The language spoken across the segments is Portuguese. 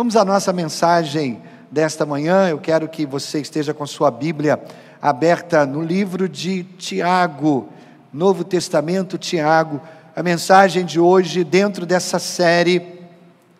Vamos à nossa mensagem desta manhã. Eu quero que você esteja com sua Bíblia aberta no livro de Tiago, Novo Testamento, Tiago. A mensagem de hoje, dentro dessa série,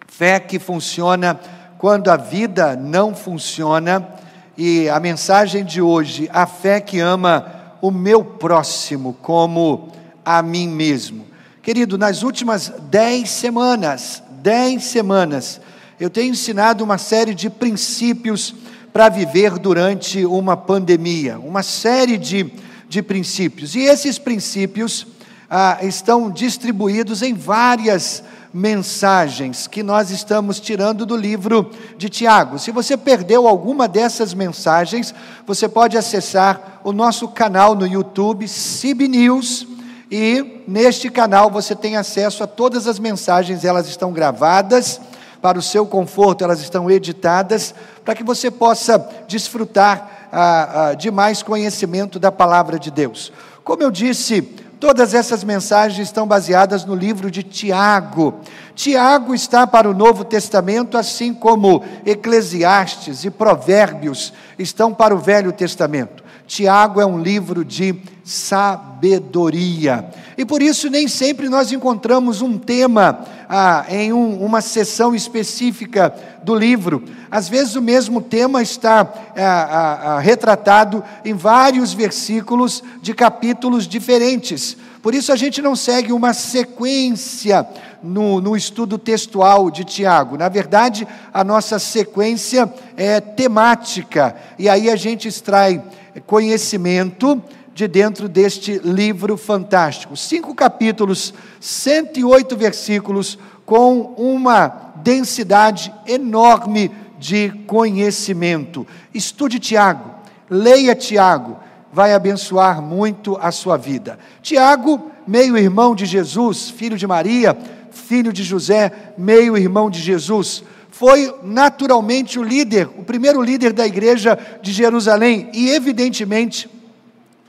Fé que funciona quando a vida não funciona. E a mensagem de hoje, a fé que ama o meu próximo como a mim mesmo. Querido, nas últimas dez semanas, dez semanas, eu tenho ensinado uma série de princípios para viver durante uma pandemia, uma série de, de princípios. E esses princípios ah, estão distribuídos em várias mensagens que nós estamos tirando do livro de Tiago. Se você perdeu alguma dessas mensagens, você pode acessar o nosso canal no YouTube, CIB News, e neste canal você tem acesso a todas as mensagens, elas estão gravadas para o seu conforto, elas estão editadas, para que você possa desfrutar ah, ah, de mais conhecimento da palavra de Deus. Como eu disse, todas essas mensagens estão baseadas no livro de Tiago. Tiago está para o Novo Testamento, assim como Eclesiastes e Provérbios estão para o Velho Testamento. Tiago é um livro de sabedoria. E por isso nem sempre nós encontramos um tema ah, em um, uma sessão específica do livro. Às vezes o mesmo tema está ah, ah, ah retratado em vários versículos de capítulos diferentes. Por isso a gente não segue uma sequência no, no estudo textual de Tiago. Na verdade, a nossa sequência é temática, e aí a gente extrai conhecimento de dentro deste livro fantástico. Cinco capítulos, 108 versículos, com uma densidade enorme de conhecimento. Estude Tiago, leia Tiago, vai abençoar muito a sua vida. Tiago, meio-irmão de Jesus, filho de Maria, filho de José, meio-irmão de Jesus foi naturalmente o líder, o primeiro líder da igreja de Jerusalém e, evidentemente,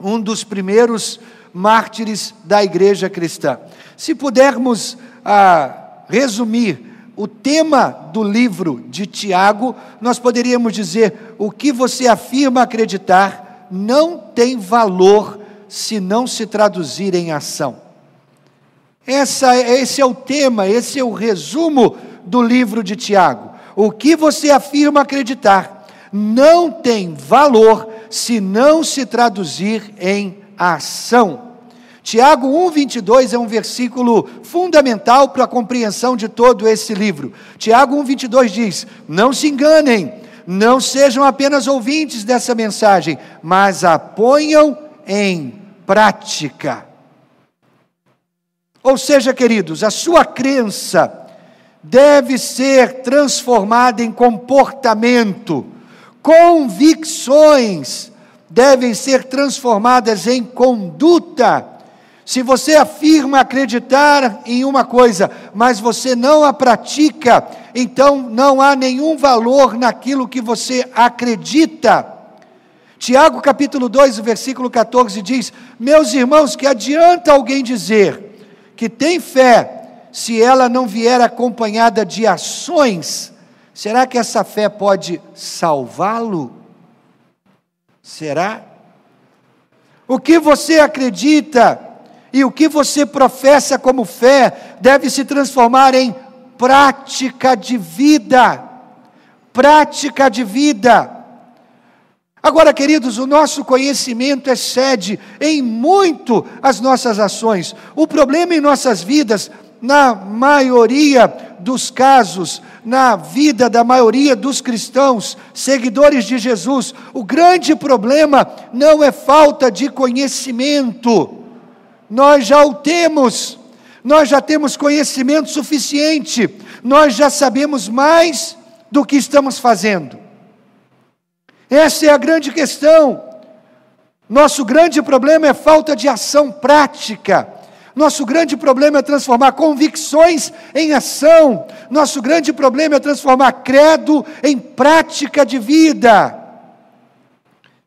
um dos primeiros mártires da igreja cristã. Se pudermos ah, resumir o tema do livro de Tiago, nós poderíamos dizer: o que você afirma acreditar não tem valor se não se traduzir em ação. Essa, esse é o tema, esse é o resumo do livro de Tiago. O que você afirma acreditar não tem valor se não se traduzir em ação. Tiago 1:22 é um versículo fundamental para a compreensão de todo esse livro. Tiago 1:22 diz: "Não se enganem, não sejam apenas ouvintes dessa mensagem, mas a ponham em prática." Ou seja, queridos, a sua crença deve ser transformada em comportamento, convicções devem ser transformadas em conduta. Se você afirma acreditar em uma coisa, mas você não a pratica, então não há nenhum valor naquilo que você acredita. Tiago capítulo 2, versículo 14 diz: Meus irmãos, que adianta alguém dizer que tem fé se ela não vier acompanhada de ações, será que essa fé pode salvá-lo? Será? O que você acredita e o que você professa como fé deve se transformar em prática de vida. Prática de vida. Agora, queridos, o nosso conhecimento excede em muito as nossas ações. O problema em nossas vidas na maioria dos casos, na vida da maioria dos cristãos, seguidores de Jesus, o grande problema não é falta de conhecimento, nós já o temos, nós já temos conhecimento suficiente, nós já sabemos mais do que estamos fazendo. Essa é a grande questão. Nosso grande problema é falta de ação prática nosso grande problema é transformar convicções em ação. Nosso grande problema é transformar credo em prática de vida.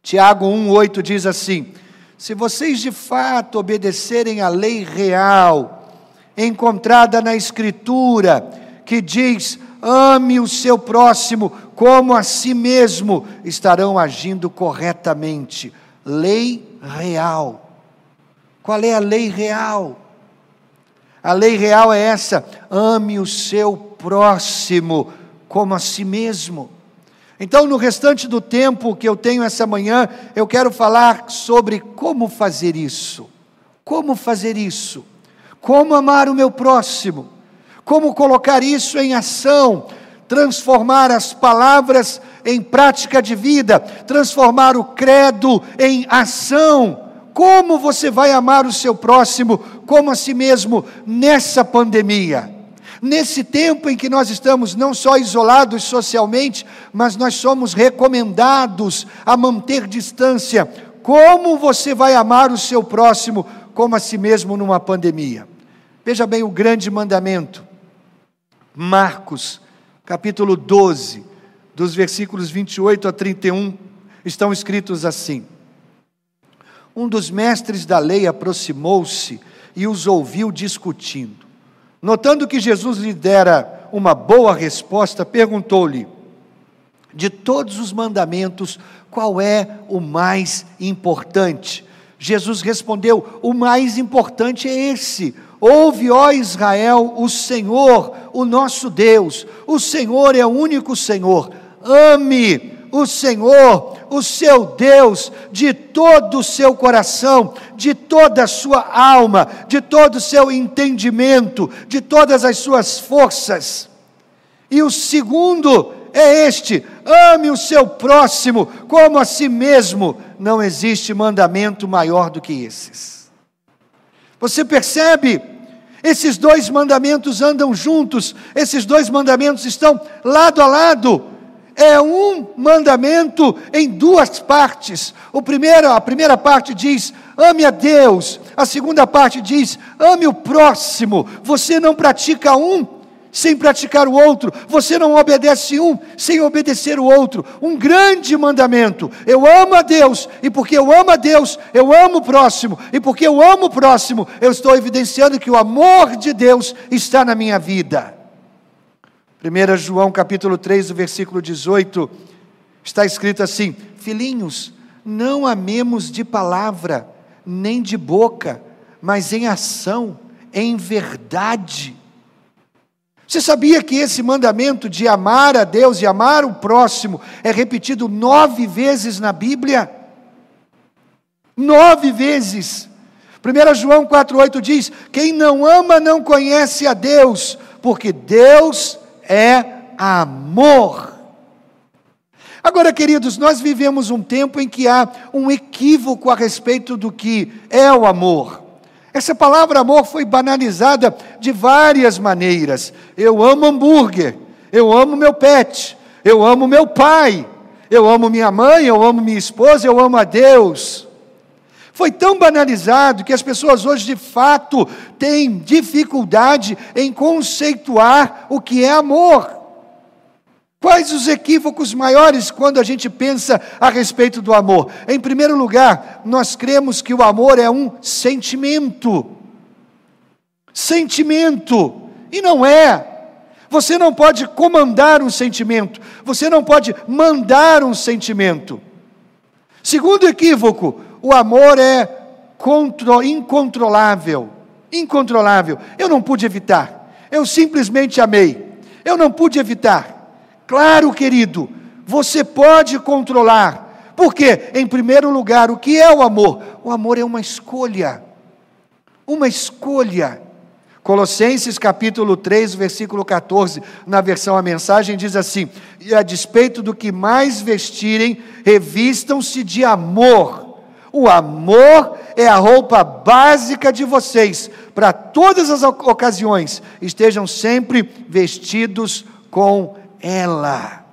Tiago 1,8 diz assim: Se vocês de fato obedecerem à lei real, encontrada na Escritura, que diz: ame o seu próximo como a si mesmo, estarão agindo corretamente. Lei real. Qual é a lei real? A lei real é essa: ame o seu próximo como a si mesmo. Então, no restante do tempo que eu tenho essa manhã, eu quero falar sobre como fazer isso. Como fazer isso? Como amar o meu próximo? Como colocar isso em ação? Transformar as palavras em prática de vida, transformar o credo em ação. Como você vai amar o seu próximo como a si mesmo nessa pandemia? Nesse tempo em que nós estamos não só isolados socialmente, mas nós somos recomendados a manter distância. Como você vai amar o seu próximo como a si mesmo numa pandemia? Veja bem o grande mandamento. Marcos, capítulo 12, dos versículos 28 a 31, estão escritos assim: Um dos mestres da lei aproximou-se e os ouviu discutindo. Notando que Jesus lhe dera uma boa resposta, perguntou-lhe: De todos os mandamentos, qual é o mais importante? Jesus respondeu: O mais importante é esse. Ouve, ó Israel, o Senhor, o nosso Deus. O Senhor é o único Senhor. Ame o Senhor, o seu Deus, de todo o seu coração, de toda a sua alma, de todo o seu entendimento, de todas as suas forças. E o segundo é este: ame o seu próximo como a si mesmo. Não existe mandamento maior do que esses. Você percebe? Esses dois mandamentos andam juntos, esses dois mandamentos estão lado a lado é um mandamento em duas partes. O primeiro, a primeira parte diz: ame a Deus. A segunda parte diz: ame o próximo. Você não pratica um sem praticar o outro. Você não obedece um sem obedecer o outro. Um grande mandamento. Eu amo a Deus, e porque eu amo a Deus, eu amo o próximo. E porque eu amo o próximo, eu estou evidenciando que o amor de Deus está na minha vida. 1 João capítulo 3, versículo 18, está escrito assim: Filhinhos, não amemos de palavra, nem de boca, mas em ação, em verdade. Você sabia que esse mandamento de amar a Deus e amar o próximo é repetido nove vezes na Bíblia? Nove vezes. 1 João 4,8 diz: Quem não ama não conhece a Deus, porque Deus é amor. Agora, queridos, nós vivemos um tempo em que há um equívoco a respeito do que é o amor. Essa palavra amor foi banalizada de várias maneiras. Eu amo hambúrguer, eu amo meu pet, eu amo meu pai, eu amo minha mãe, eu amo minha esposa, eu amo a Deus. Foi tão banalizado que as pessoas hoje de fato têm dificuldade em conceituar o que é amor. Quais os equívocos maiores quando a gente pensa a respeito do amor? Em primeiro lugar, nós cremos que o amor é um sentimento. Sentimento. E não é. Você não pode comandar um sentimento, você não pode mandar um sentimento. Segundo equívoco, o amor é contro, incontrolável. Incontrolável. Eu não pude evitar. Eu simplesmente amei. Eu não pude evitar. Claro, querido, você pode controlar. Porque, em primeiro lugar, o que é o amor? O amor é uma escolha. Uma escolha. Colossenses capítulo 3, versículo 14, na versão a mensagem diz assim: "E a despeito do que mais vestirem, revistam-se de amor, o amor é a roupa básica de vocês, para todas as ocasiões, estejam sempre vestidos com ela.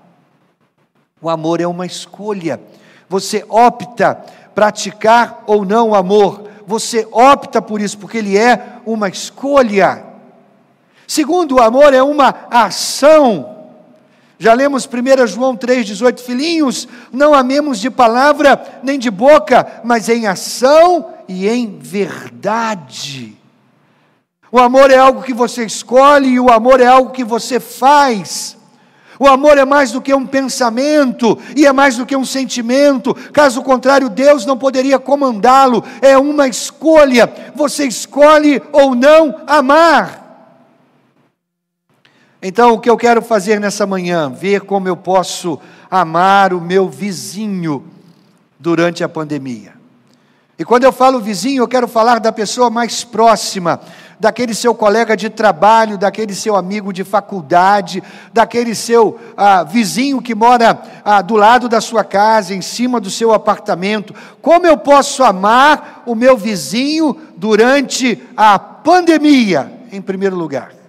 O amor é uma escolha. Você opta praticar ou não o amor. Você opta por isso, porque ele é uma escolha. Segundo, o amor é uma ação. Já lemos 1 João 3,18: Filhinhos, não amemos de palavra nem de boca, mas em ação e em verdade. O amor é algo que você escolhe e o amor é algo que você faz. O amor é mais do que um pensamento e é mais do que um sentimento. Caso contrário, Deus não poderia comandá-lo. É uma escolha. Você escolhe ou não amar. Então, o que eu quero fazer nessa manhã, ver como eu posso amar o meu vizinho durante a pandemia. E quando eu falo vizinho, eu quero falar da pessoa mais próxima, daquele seu colega de trabalho, daquele seu amigo de faculdade, daquele seu ah, vizinho que mora ah, do lado da sua casa, em cima do seu apartamento. Como eu posso amar o meu vizinho durante a pandemia? Em primeiro lugar,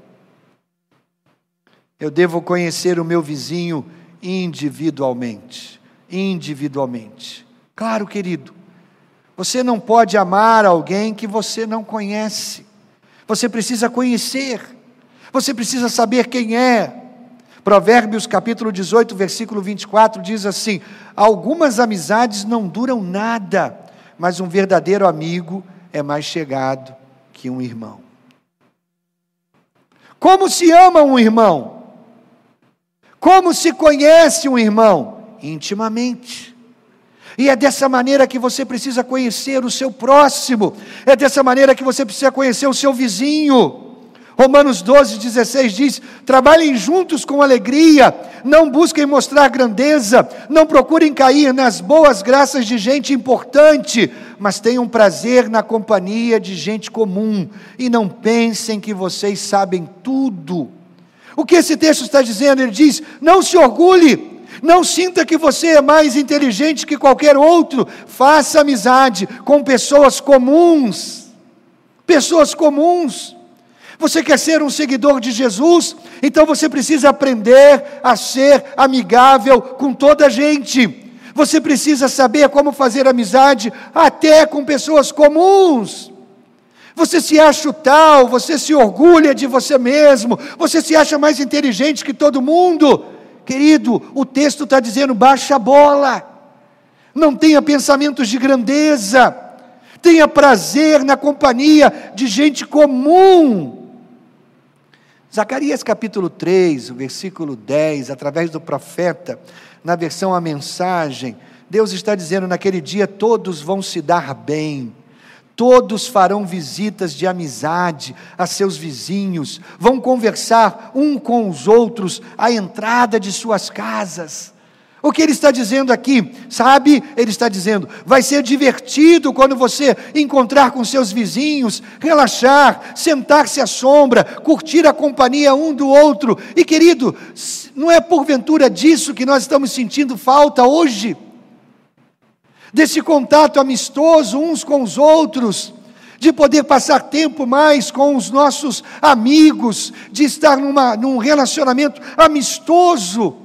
eu devo conhecer o meu vizinho individualmente. Individualmente. Claro, querido, você não pode amar alguém que você não conhece. Você precisa conhecer, você precisa saber quem é. Provérbios capítulo 18, versículo 24 diz assim: Algumas amizades não duram nada, mas um verdadeiro amigo é mais chegado que um irmão. Como se ama um irmão? Como se conhece um irmão? Intimamente. E é dessa maneira que você precisa conhecer o seu próximo, é dessa maneira que você precisa conhecer o seu vizinho. Romanos 12, 16 diz: trabalhem juntos com alegria, não busquem mostrar grandeza, não procurem cair nas boas graças de gente importante, mas tenham prazer na companhia de gente comum, e não pensem que vocês sabem tudo. O que esse texto está dizendo? Ele diz: não se orgulhe, não sinta que você é mais inteligente que qualquer outro. Faça amizade com pessoas comuns. Pessoas comuns. Você quer ser um seguidor de Jesus? Então você precisa aprender a ser amigável com toda a gente. Você precisa saber como fazer amizade até com pessoas comuns. Você se acha o tal, você se orgulha de você mesmo, você se acha mais inteligente que todo mundo. Querido, o texto está dizendo: baixa a bola, não tenha pensamentos de grandeza, tenha prazer na companhia de gente comum. Zacarias capítulo 3, o versículo 10, através do profeta, na versão a mensagem, Deus está dizendo: naquele dia todos vão se dar bem Todos farão visitas de amizade a seus vizinhos, vão conversar um com os outros à entrada de suas casas. O que ele está dizendo aqui, sabe? Ele está dizendo: vai ser divertido quando você encontrar com seus vizinhos, relaxar, sentar-se à sombra, curtir a companhia um do outro. E querido, não é porventura disso que nós estamos sentindo falta hoje? Desse contato amistoso uns com os outros, de poder passar tempo mais com os nossos amigos, de estar numa, num relacionamento amistoso.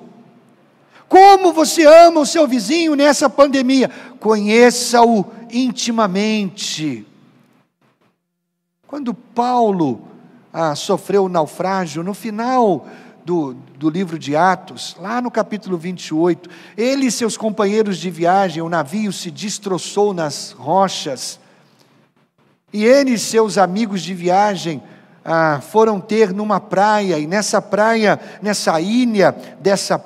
Como você ama o seu vizinho nessa pandemia? Conheça-o intimamente. Quando Paulo ah, sofreu o naufrágio, no final do, do livro de Atos, lá no capítulo 28, ele e seus companheiros de viagem, o navio se destroçou nas rochas, e ele e seus amigos de viagem ah, foram ter numa praia, e nessa praia, nessa ilha dessa,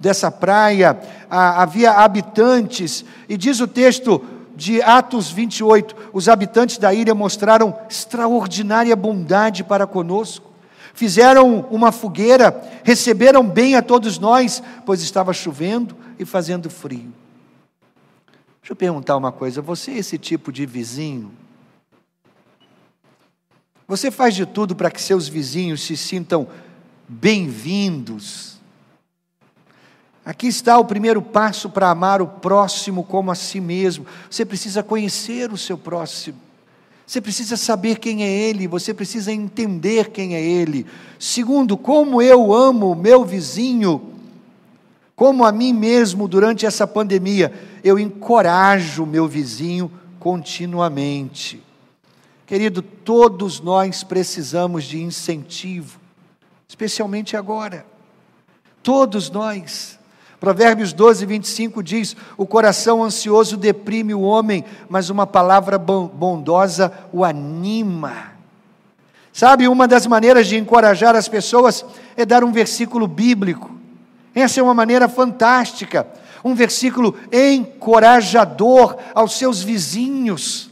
dessa praia, ah, havia habitantes, e diz o texto de Atos 28, os habitantes da ilha mostraram extraordinária bondade para conosco fizeram uma fogueira, receberam bem a todos nós, pois estava chovendo e fazendo frio. Deixa eu perguntar uma coisa: você é esse tipo de vizinho? Você faz de tudo para que seus vizinhos se sintam bem-vindos? Aqui está o primeiro passo para amar o próximo como a si mesmo. Você precisa conhecer o seu próximo. Você precisa saber quem é Ele, você precisa entender quem é Ele. Segundo, como eu amo o meu vizinho, como a mim mesmo durante essa pandemia, eu encorajo o meu vizinho continuamente. Querido, todos nós precisamos de incentivo, especialmente agora. Todos nós. Provérbios 12, 25 diz: O coração ansioso deprime o homem, mas uma palavra bondosa o anima. Sabe, uma das maneiras de encorajar as pessoas é dar um versículo bíblico. Essa é uma maneira fantástica, um versículo encorajador aos seus vizinhos.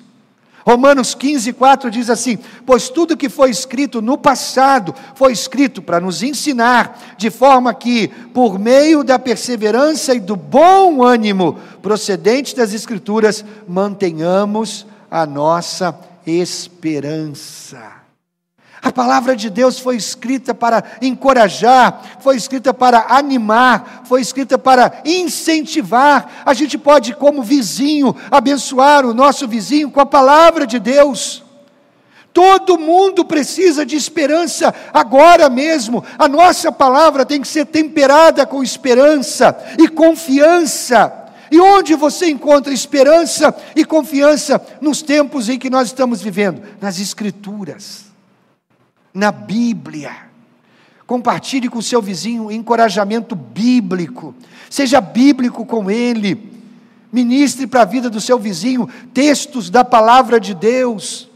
Romanos 15, 4 diz assim: Pois tudo que foi escrito no passado foi escrito para nos ensinar, de forma que, por meio da perseverança e do bom ânimo procedente das Escrituras, mantenhamos a nossa esperança. A palavra de Deus foi escrita para encorajar, foi escrita para animar, foi escrita para incentivar. A gente pode, como vizinho, abençoar o nosso vizinho com a palavra de Deus. Todo mundo precisa de esperança agora mesmo. A nossa palavra tem que ser temperada com esperança e confiança. E onde você encontra esperança e confiança nos tempos em que nós estamos vivendo? Nas Escrituras na Bíblia. Compartilhe com o seu vizinho encorajamento bíblico. Seja bíblico com ele. Ministre para a vida do seu vizinho textos da palavra de Deus.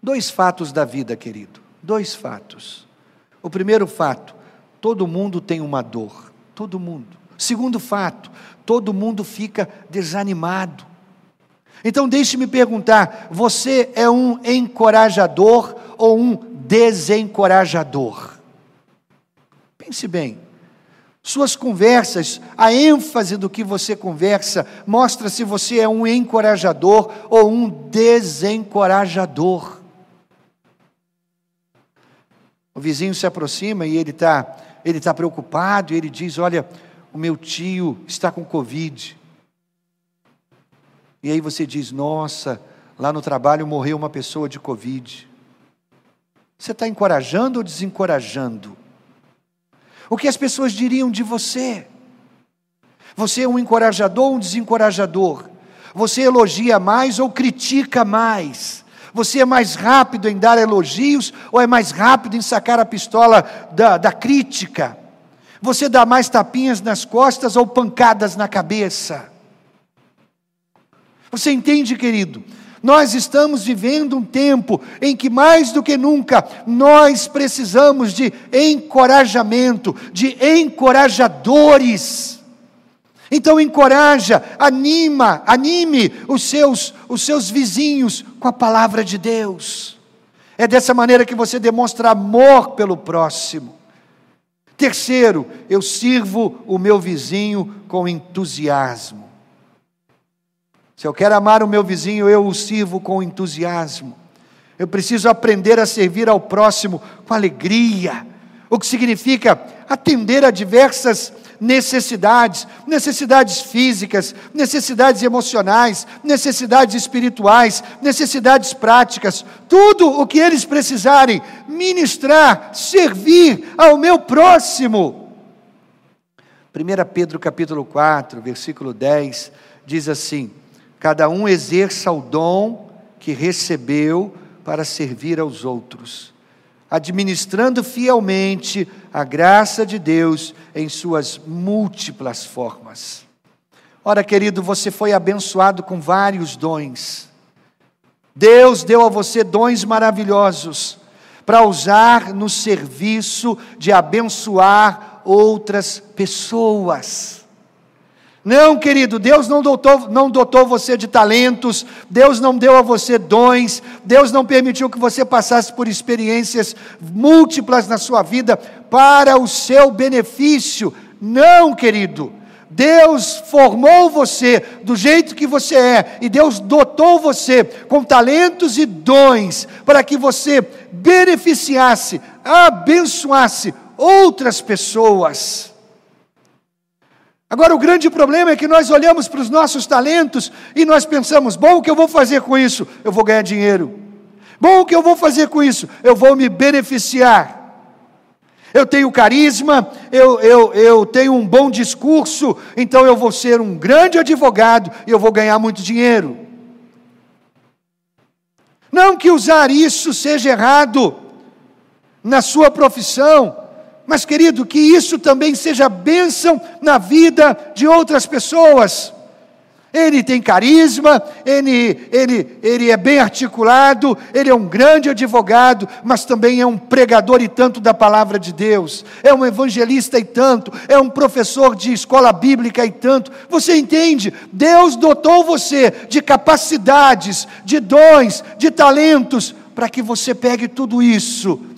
Dois fatos da vida, querido. Dois fatos. O primeiro fato: todo mundo tem uma dor. Todo mundo. Segundo fato: todo mundo fica desanimado. Então deixe-me perguntar: você é um encorajador ou um desencorajador? Pense bem. Suas conversas, a ênfase do que você conversa, mostra se você é um encorajador ou um desencorajador. O vizinho se aproxima e ele está ele tá preocupado, e ele diz: Olha, o meu tio está com Covid. E aí você diz: Nossa, lá no trabalho morreu uma pessoa de Covid. Você está encorajando ou desencorajando? O que as pessoas diriam de você? Você é um encorajador ou um desencorajador? Você elogia mais ou critica mais? Você é mais rápido em dar elogios ou é mais rápido em sacar a pistola da, da crítica? Você dá mais tapinhas nas costas ou pancadas na cabeça? Você entende, querido? Nós estamos vivendo um tempo em que, mais do que nunca, nós precisamos de encorajamento, de encorajadores. Então, encoraja, anima, anime os seus, os seus vizinhos com a palavra de Deus. É dessa maneira que você demonstra amor pelo próximo. Terceiro, eu sirvo o meu vizinho com entusiasmo. Se eu quero amar o meu vizinho, eu o sirvo com entusiasmo. Eu preciso aprender a servir ao próximo com alegria, o que significa atender a diversas necessidades, necessidades físicas, necessidades emocionais, necessidades espirituais, necessidades práticas, tudo o que eles precisarem, ministrar, servir ao meu próximo. 1 Pedro capítulo 4, versículo 10 diz assim: cada um exerça o dom que recebeu para servir aos outros, administrando fielmente a graça de Deus em suas múltiplas formas. Ora, querido, você foi abençoado com vários dons. Deus deu a você dons maravilhosos para usar no serviço de abençoar outras pessoas. Não, querido, Deus não dotou, não dotou você de talentos, Deus não deu a você dons, Deus não permitiu que você passasse por experiências múltiplas na sua vida para o seu benefício. Não, querido. Deus formou você do jeito que você é, e Deus dotou você com talentos e dons para que você beneficiasse, abençoasse outras pessoas. Agora, o grande problema é que nós olhamos para os nossos talentos e nós pensamos: bom, o que eu vou fazer com isso? Eu vou ganhar dinheiro. Bom, o que eu vou fazer com isso? Eu vou me beneficiar. Eu tenho carisma, eu, eu, eu tenho um bom discurso, então eu vou ser um grande advogado e eu vou ganhar muito dinheiro. Não que usar isso seja errado na sua profissão, mas, querido, que isso também seja bênção na vida de outras pessoas. ele tem carisma, ele, ele, ele é bem articulado, ele é um grande advogado, mas também é um pregador e tanto da palavra de Deus, é um evangelista e tanto, é um professor de escola bíblica e tanto. Você entende? Deus dotou você de capacidades, de dons, de talentos, para que você pegue tudo isso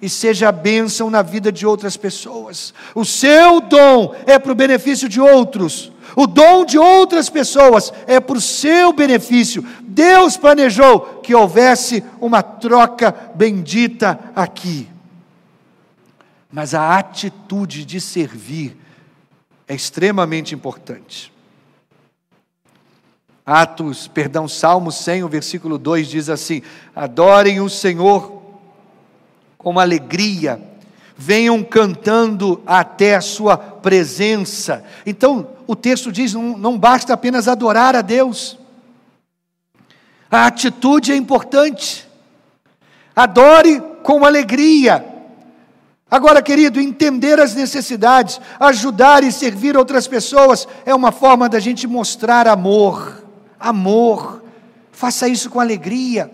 e seja bênção na vida de outras pessoas. O seu dom é para o benefício de outros. O dom de outras pessoas é para o seu benefício. Deus planejou que houvesse uma troca bendita aqui. Mas a atitude de servir é extremamente importante. Atos, perdão, Salmo 100, o versículo 2 diz assim: Adorem o Senhor com alegria, venham cantando até a sua presença. Então, o texto diz: não, não basta apenas adorar a Deus, a atitude é importante. Adore com alegria. Agora, querido, entender as necessidades, ajudar e servir outras pessoas é uma forma da gente mostrar amor. Amor. Faça isso com alegria,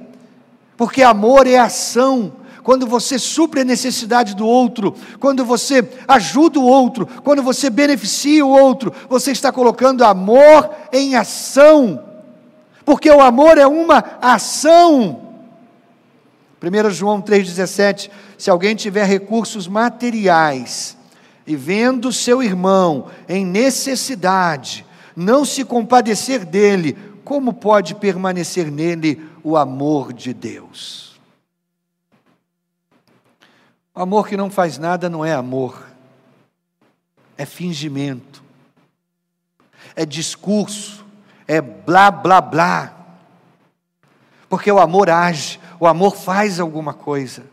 porque amor é ação quando você supre a necessidade do outro, quando você ajuda o outro, quando você beneficia o outro, você está colocando amor em ação, porque o amor é uma ação. 1 João 3,17: se alguém tiver recursos materiais e vendo seu irmão em necessidade, não se compadecer dele, como pode permanecer nele o amor de Deus? Amor que não faz nada não é amor, é fingimento, é discurso, é blá blá blá. Porque o amor age, o amor faz alguma coisa.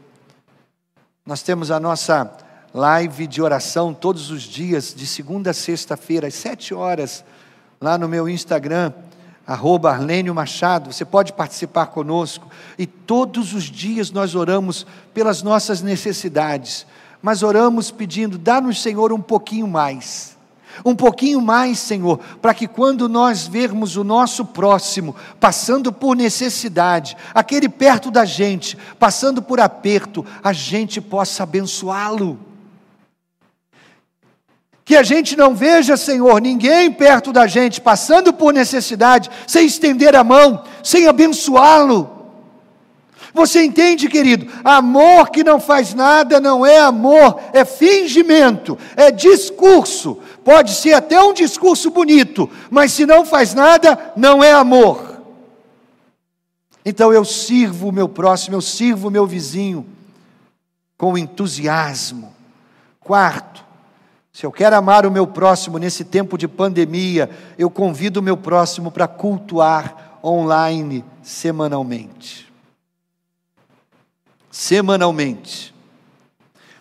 Nós temos a nossa live de oração todos os dias, de segunda a sexta-feira, às sete horas, lá no meu Instagram arroba Arlênio Machado, você pode participar conosco, e todos os dias nós oramos pelas nossas necessidades, mas oramos pedindo, dá-nos, Senhor, um pouquinho mais, um pouquinho mais, Senhor, para que quando nós vermos o nosso próximo passando por necessidade, aquele perto da gente, passando por aperto, a gente possa abençoá-lo. Que a gente não veja, Senhor, ninguém perto da gente passando por necessidade, sem estender a mão, sem abençoá-lo. Você entende, querido? Amor que não faz nada não é amor, é fingimento, é discurso. Pode ser até um discurso bonito, mas se não faz nada, não é amor. Então eu sirvo o meu próximo, eu sirvo o meu vizinho com entusiasmo. Quarto, se eu quero amar o meu próximo nesse tempo de pandemia, eu convido o meu próximo para cultuar online semanalmente. Semanalmente.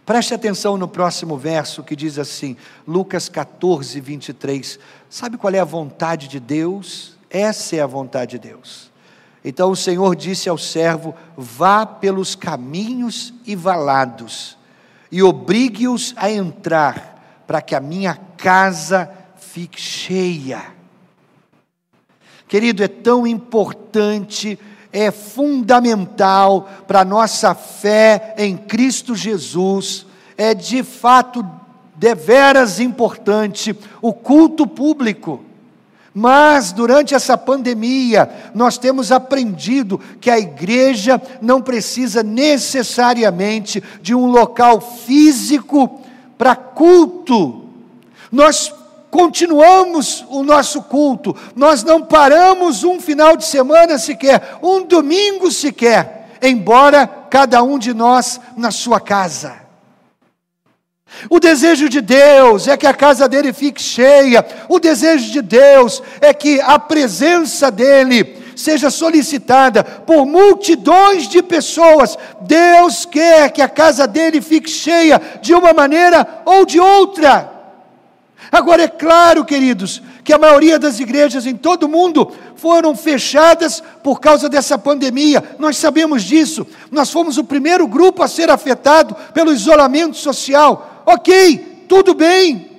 Preste atenção no próximo verso que diz assim, Lucas 14, 23. Sabe qual é a vontade de Deus? Essa é a vontade de Deus. Então o Senhor disse ao servo: Vá pelos caminhos e valados, e obrigue-os a entrar para que a minha casa fique cheia. Querido, é tão importante, é fundamental para a nossa fé em Cristo Jesus, é de fato deveras importante o culto público. Mas durante essa pandemia, nós temos aprendido que a igreja não precisa necessariamente de um local físico para culto. Nós continuamos o nosso culto, nós não paramos um final de semana sequer, um domingo sequer, embora cada um de nós na sua casa. O desejo de Deus é que a casa dele fique cheia, o desejo de Deus é que a presença dele seja solicitada por multidões de pessoas. Deus quer que a casa dele fique cheia de uma maneira ou de outra. Agora, é claro, queridos, que a maioria das igrejas em todo o mundo foram fechadas por causa dessa pandemia. Nós sabemos disso. Nós fomos o primeiro grupo a ser afetado pelo isolamento social. Ok, tudo bem.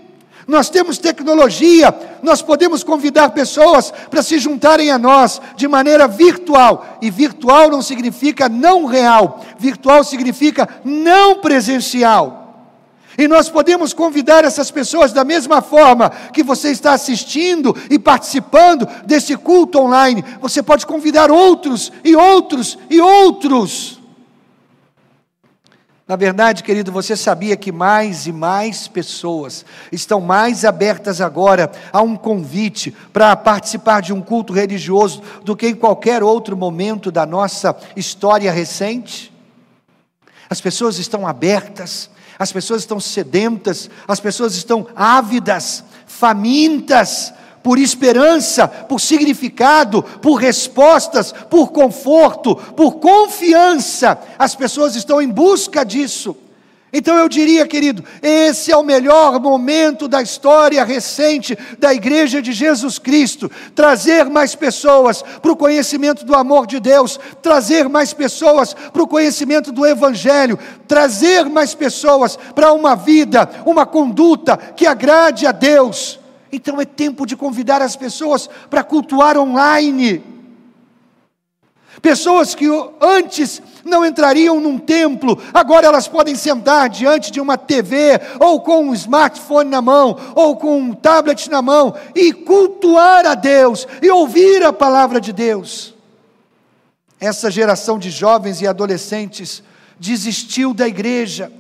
Nós temos tecnologia, nós podemos convidar pessoas para se juntarem a nós de maneira virtual. E virtual não significa não real, virtual significa não presencial. E nós podemos convidar essas pessoas da mesma forma que você está assistindo e participando desse culto online. Você pode convidar outros e outros e outros. Na verdade, querido, você sabia que mais e mais pessoas estão mais abertas agora a um convite para participar de um culto religioso do que em qualquer outro momento da nossa história recente? As pessoas estão abertas, as pessoas estão sedentas, as pessoas estão ávidas, famintas por esperança, por significado, por respostas, por conforto, por confiança. As pessoas estão em busca disso. Então eu diria, querido, esse é o melhor momento da história recente da Igreja de Jesus Cristo. Trazer mais pessoas para o conhecimento do amor de Deus, trazer mais pessoas para o conhecimento do Evangelho, trazer mais pessoas para uma vida, uma conduta que agrade a Deus. Então é tempo de convidar as pessoas para cultuar online. Pessoas que antes não entrariam num templo, agora elas podem sentar diante de uma TV, ou com um smartphone na mão, ou com um tablet na mão, e cultuar a Deus, e ouvir a palavra de Deus. Essa geração de jovens e adolescentes desistiu da igreja,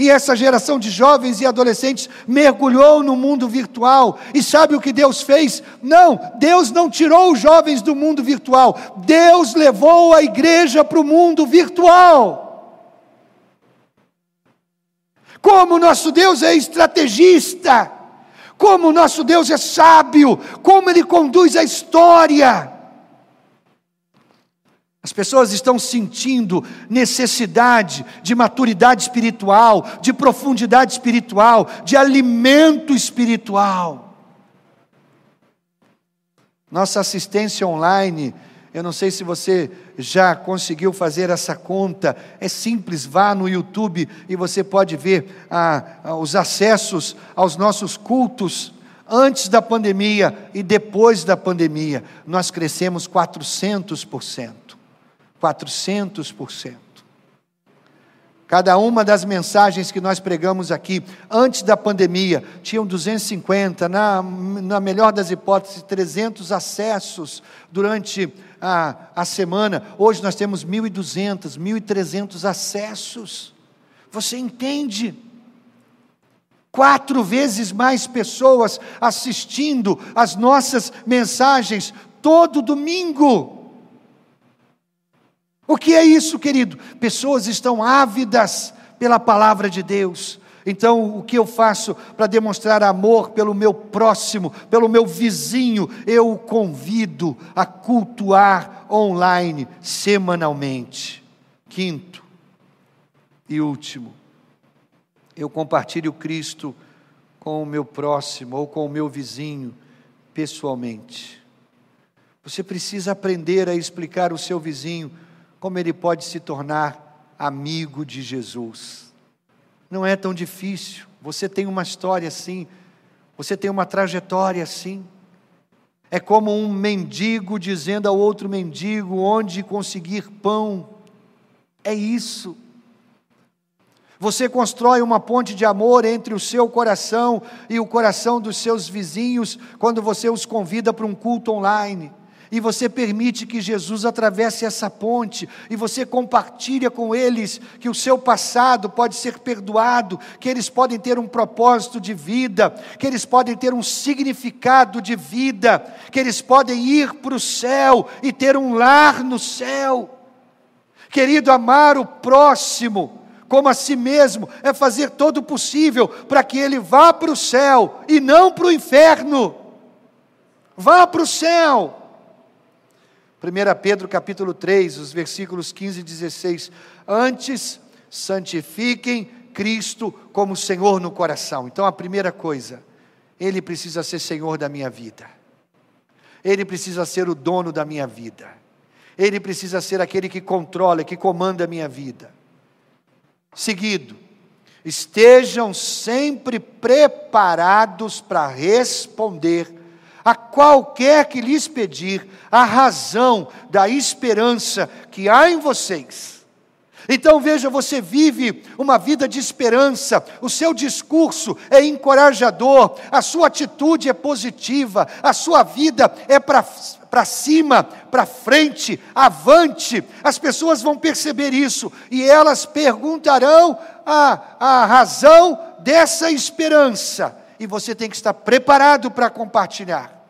e essa geração de jovens e adolescentes mergulhou no mundo virtual. E sabe o que Deus fez? Não, Deus não tirou os jovens do mundo virtual. Deus levou a igreja para o mundo virtual. Como nosso Deus é estrategista, como nosso Deus é sábio, como ele conduz a história. As pessoas estão sentindo necessidade de maturidade espiritual, de profundidade espiritual, de alimento espiritual. Nossa assistência online, eu não sei se você já conseguiu fazer essa conta, é simples, vá no YouTube e você pode ver ah, ah os acessos aos nossos cultos antes da pandemia e depois da pandemia. Nós crescemos 400%. 400%. Cada uma das mensagens que nós pregamos aqui, antes da pandemia, tinham 250, na, na melhor das hipóteses, 300 acessos durante a, a semana. Hoje nós temos 1.200, 1.300 acessos. Você entende? Quatro vezes mais pessoas assistindo as nossas mensagens todo domingo. O que é isso, querido? Pessoas estão ávidas pela palavra de Deus. Então, o que eu faço para demonstrar amor pelo meu próximo, pelo meu vizinho? Eu o convido a cultuar online semanalmente. Quinto e último, eu compartilho Cristo com o meu próximo ou com o meu vizinho pessoalmente. Você precisa aprender a explicar ao seu vizinho como ele pode se tornar amigo de Jesus. Não é tão difícil. Você tem uma história assim, você tem uma trajetória assim. É como um mendigo dizendo ao outro mendigo onde conseguir pão. É isso. Você constrói uma ponte de amor entre o seu coração e o coração dos seus vizinhos quando você os convida para um culto online e você permite que Jesus atravesse essa ponte, e você compartilha com eles que o seu passado pode ser perdoado, que eles podem ter um propósito de vida, que eles podem ter um significado de vida, que eles podem ir para o céu e ter um lar no céu. Querido, amar o próximo como a si mesmo é fazer todo o possível para que ele vá para o céu e não para o inferno. Vá para o céu. 1 Pedro capítulo 3, os versículos 15 e 16. Antes, santifiquem Cristo como Senhor no coração. Então, a primeira coisa, Ele precisa ser Senhor da minha vida. Ele precisa ser o dono da minha vida. Ele precisa ser aquele que controla, que comanda a minha vida. Seguido, Estejam sempre preparados para responder a qualquer que lhes pedir a razão da esperança que há em vocês. Então veja, você vive uma vida de esperança, o seu discurso é encorajador, a sua atitude é positiva, a sua vida é para cima, para frente, avante. As pessoas vão perceber isso e elas perguntarão a, a razão dessa esperança. E você tem que estar preparado para compartilhar.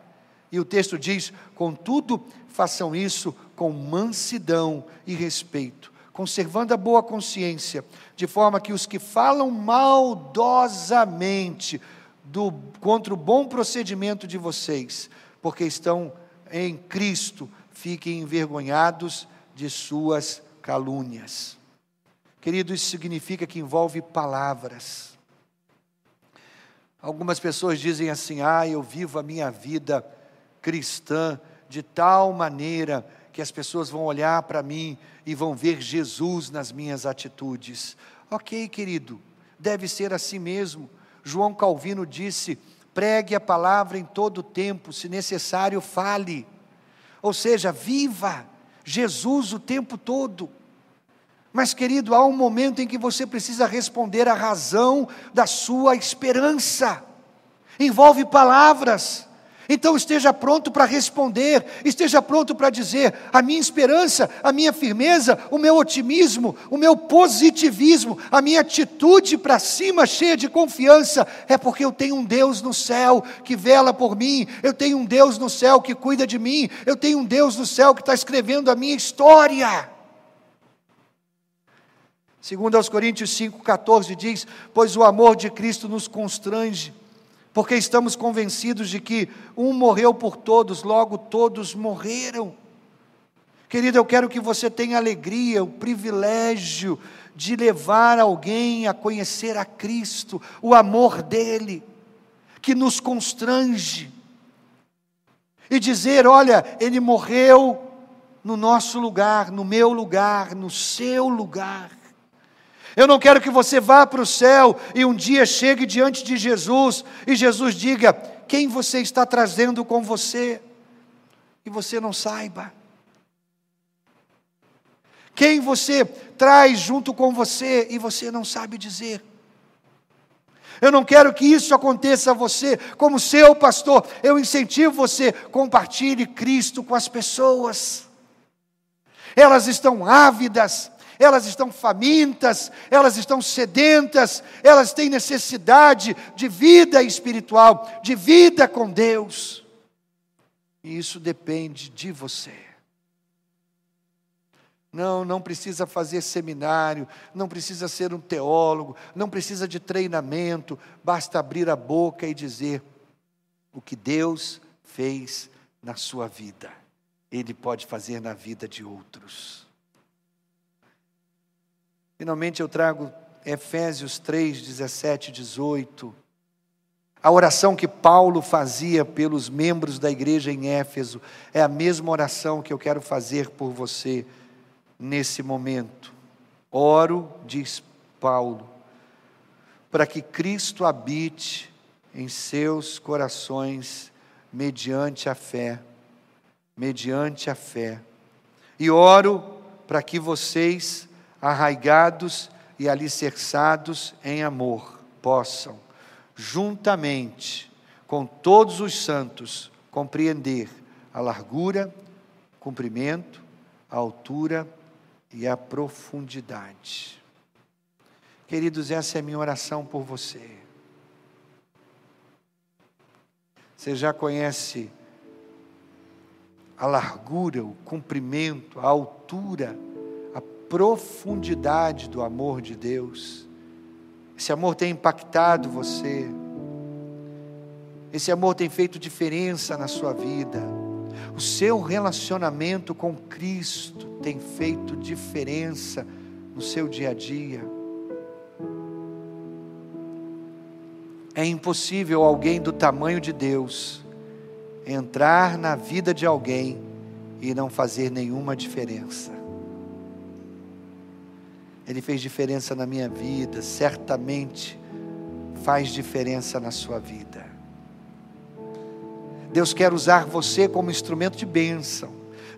E o texto diz: contudo, façam isso com mansidão e respeito, conservando a boa consciência, de forma que os que falam maldosamente do, contra o bom procedimento de vocês, porque estão em Cristo, fiquem envergonhados de suas calúnias. Querido, isso significa que envolve palavras. Algumas pessoas dizem assim: ah, eu vivo a minha vida cristã de tal maneira que as pessoas vão olhar para mim e vão ver Jesus nas minhas atitudes. Ok, querido, deve ser assim mesmo. João Calvino disse: pregue a palavra em todo o tempo, se necessário, fale. Ou seja, viva Jesus o tempo todo. Mas, querido, há um momento em que você precisa responder a razão da sua esperança. Envolve palavras. Então esteja pronto para responder, esteja pronto para dizer: a minha esperança, a minha firmeza, o meu otimismo, o meu positivismo, a minha atitude para cima, cheia de confiança, é porque eu tenho um Deus no céu que vela por mim, eu tenho um Deus no céu que cuida de mim, eu tenho um Deus no céu que está escrevendo a minha história. Segundo aos Coríntios 5,14 diz: Pois o amor de Cristo nos constrange, porque estamos convencidos de que um morreu por todos, logo todos morreram. Querido, eu quero que você tenha alegria, o privilégio de levar alguém a conhecer a Cristo, o amor dele, que nos constrange, e dizer: olha, ele morreu no nosso lugar, no meu lugar, no seu lugar. Eu não quero que você vá para o céu e um dia chegue diante de Jesus e Jesus diga: Quem você está trazendo com você? E você não saiba. Quem você traz junto com você e você não sabe dizer. Eu não quero que isso aconteça a você, como seu pastor. Eu incentivo você, compartilhe Cristo com as pessoas. Elas estão ávidas, elas estão famintas, elas estão sedentas, elas têm necessidade de vida espiritual, de vida com Deus. E isso depende de você. Não, não precisa fazer seminário, não precisa ser um teólogo, não precisa de treinamento, basta abrir a boca e dizer o que Deus fez na sua vida, Ele pode fazer na vida de outros. Finalmente eu trago Efésios 3, 17 e 18. A oração que Paulo fazia pelos membros da igreja em Éfeso é a mesma oração que eu quero fazer por você nesse momento. Oro, diz Paulo, para que Cristo habite em seus corações mediante a fé, mediante a fé. E oro para que vocês arraigados e alicerçados em amor, possam, juntamente com todos os santos, compreender a largura, comprimento, a altura e a profundidade. Queridos, essa é a minha oração por você. Você já conhece a largura, o comprimento, a altura, profundidade do amor de Deus. Esse amor tem impactado você. Esse amor tem feito diferença na sua vida. O seu relacionamento com Cristo tem feito diferença no seu dia a dia. É impossível alguém do tamanho de Deus entrar na vida de alguém e não fazer nenhuma diferença. Ele fez diferença na minha vida, certamente faz diferença na sua vida. Deus quer usar você como instrumento de bênção.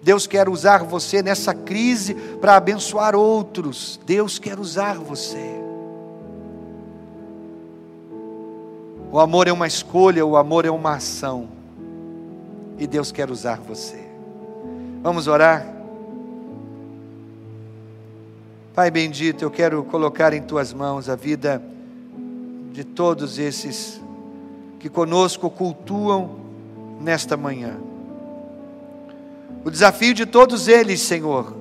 Deus quer usar você nessa crise para abençoar outros. Deus quer usar você. O amor é uma escolha, o amor é uma ação. E Deus quer usar você. Vamos orar? Pai bendito, eu quero colocar em tuas mãos a vida de todos esses que conosco cultuam nesta manhã. O desafio de todos eles, Senhor,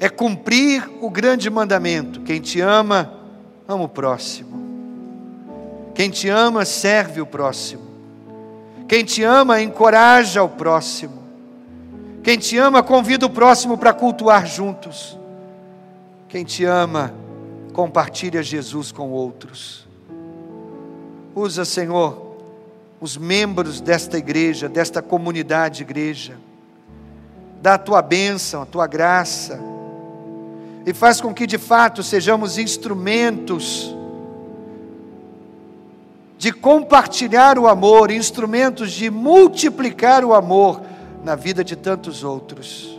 é cumprir o grande mandamento: quem te ama, ama o próximo. Quem te ama, serve o próximo. Quem te ama, encoraja o próximo. Quem te ama, convida o próximo para cultuar juntos. Quem te ama, compartilha Jesus com outros. Usa, Senhor, os membros desta igreja, desta comunidade igreja. Dá a tua bênção, a tua graça. E faz com que de fato sejamos instrumentos de compartilhar o amor, instrumentos de multiplicar o amor na vida de tantos outros.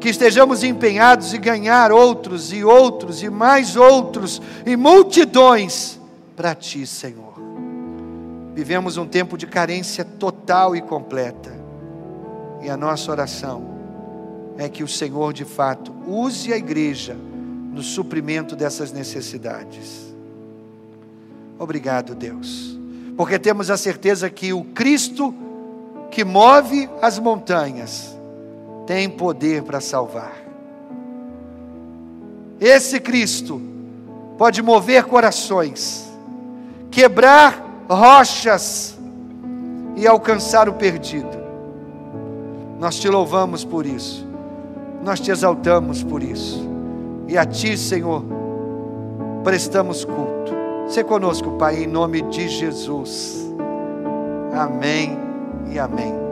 Que estejamos empenhados em ganhar outros e outros e mais outros e multidões para ti, Senhor. Vivemos um tempo de carência total e completa. E a nossa oração é que o Senhor, de fato, use a igreja no suprimento dessas necessidades. Obrigado, Deus, porque temos a certeza que o Cristo que move as montanhas tem poder para salvar. Esse Cristo pode mover corações, quebrar rochas e alcançar o perdido. Nós te louvamos por isso, nós te exaltamos por isso, e a Ti, Senhor, prestamos culto. Se conosco, Pai, em nome de Jesus. Amém e amém.